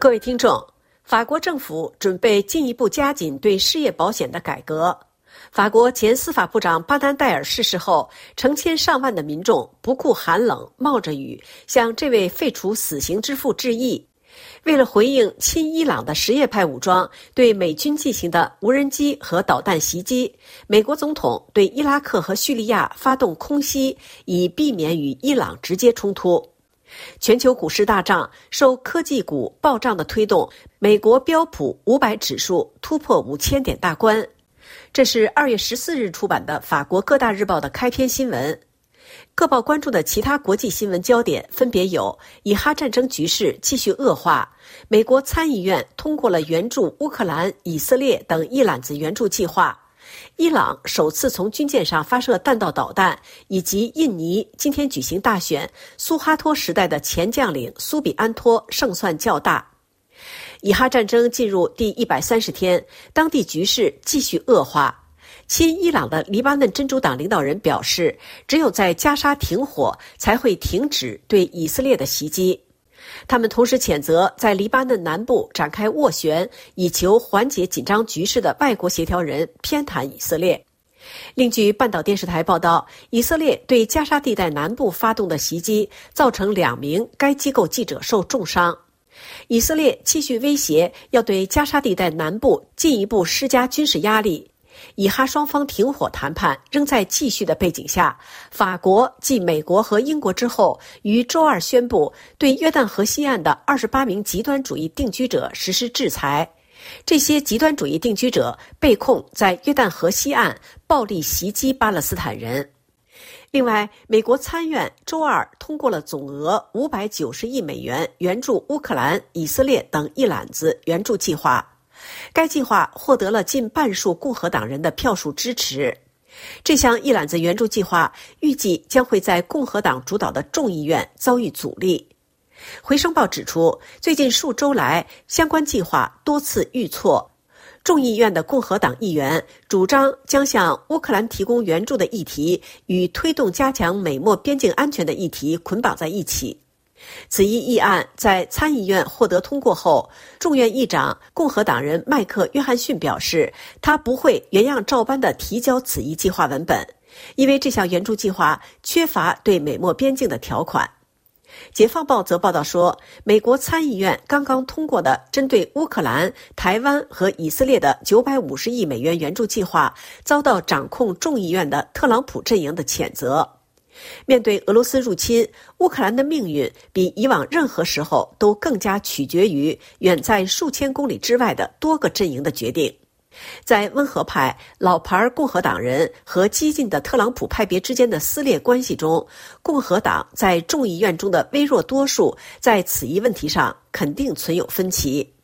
各位听众，法国政府准备进一步加紧对失业保险的改革。法国前司法部长巴丹戴尔逝世后，成千上万的民众不顾寒冷，冒着雨向这位废除死刑之父致意。为了回应亲伊朗的什叶派武装对美军进行的无人机和导弹袭击，美国总统对伊拉克和叙利亚发动空袭，以避免与伊朗直接冲突。全球股市大涨，受科技股暴涨的推动，美国标普五百指数突破五千点大关。这是二月十四日出版的法国各大日报的开篇新闻。各报关注的其他国际新闻焦点分别有：以哈战争局势继续恶化；美国参议院通过了援助乌克兰、以色列等一揽子援助计划；伊朗首次从军舰上发射弹道导弹；以及印尼今天举行大选，苏哈托时代的前将领苏比安托胜算较大。以哈战争进入第一百三十天，当地局势继续恶化。亲伊朗的黎巴嫩真主党领导人表示，只有在加沙停火，才会停止对以色列的袭击。他们同时谴责在黎巴嫩南部展开斡旋，以求缓解紧张局势的外国协调人偏袒以色列。另据半岛电视台报道，以色列对加沙地带南部发动的袭击，造成两名该机构记者受重伤。以色列继续威胁要对加沙地带南部进一步施加军事压力。以哈双方停火谈判仍在继续的背景下，法国继美国和英国之后，于周二宣布对约旦河西岸的二十八名极端主义定居者实施制裁。这些极端主义定居者被控在约旦河西岸暴力袭击巴勒斯坦人。另外，美国参院周二通过了总额五百九十亿美元援助乌克兰、以色列等一揽子援助计划。该计划获得了近半数共和党人的票数支持。这项一揽子援助计划预计将会在共和党主导的众议院遭遇阻力。回声报指出，最近数周来，相关计划多次遇挫。众议院的共和党议员主张将向乌克兰提供援助的议题与推动加强美墨边境安全的议题捆绑在一起。此一议案在参议院获得通过后，众院议长共和党人麦克·约翰逊表示，他不会原样照搬地提交此一计划文本，因为这项援助计划缺乏对美墨边境的条款。解放报则报道说，美国参议院刚刚通过的针对乌克兰、台湾和以色列的950亿美元援助计划，遭到掌控众议院的特朗普阵营的谴责。面对俄罗斯入侵，乌克兰的命运比以往任何时候都更加取决于远在数千公里之外的多个阵营的决定。在温和派、老牌共和党人和激进的特朗普派别之间的撕裂关系中，共和党在众议院中的微弱多数在此一问题上肯定存有分歧。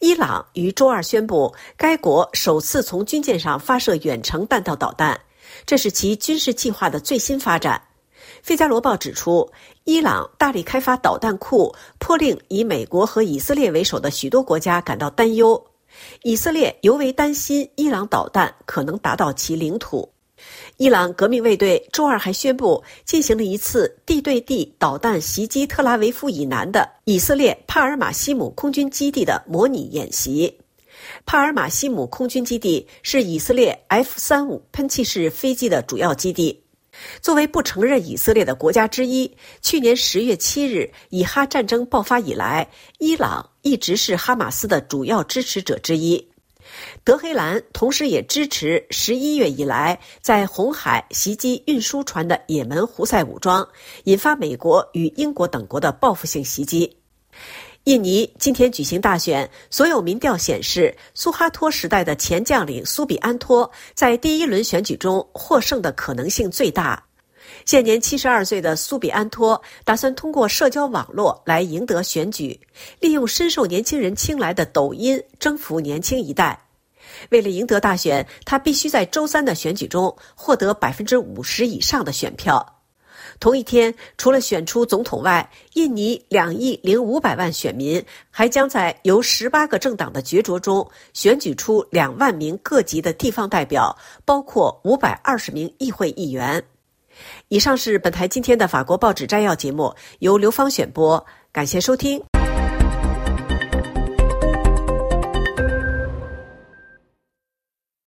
伊朗于周二宣布，该国首次从军舰上发射远程弹道导弹。这是其军事计划的最新发展。《费加罗报》指出，伊朗大力开发导弹库，颇令以美国和以色列为首的许多国家感到担忧。以色列尤为担心伊朗导弹可能达到其领土。伊朗革命卫队周二还宣布，进行了一次地对地导弹袭击特拉维夫以南的以色列帕尔马西姆空军基地的模拟演习。帕尔马西姆空军基地是以色列 F 三五喷气式飞机的主要基地。作为不承认以色列的国家之一，去年十月七日以哈战争爆发以来，伊朗一直是哈马斯的主要支持者之一。德黑兰同时也支持十一月以来在红海袭击运输船的也门胡塞武装，引发美国与英国等国的报复性袭击。印尼今天举行大选，所有民调显示，苏哈托时代的前将领苏比安托在第一轮选举中获胜的可能性最大。现年七十二岁的苏比安托打算通过社交网络来赢得选举，利用深受年轻人青睐的抖音征服年轻一代。为了赢得大选，他必须在周三的选举中获得百分之五十以上的选票。同一天，除了选出总统外，印尼两亿零五百万选民还将在由十八个政党的角逐中选举出两万名各级的地方代表，包括五百二十名议会议员。以上是本台今天的法国报纸摘要节目，由刘芳选播，感谢收听。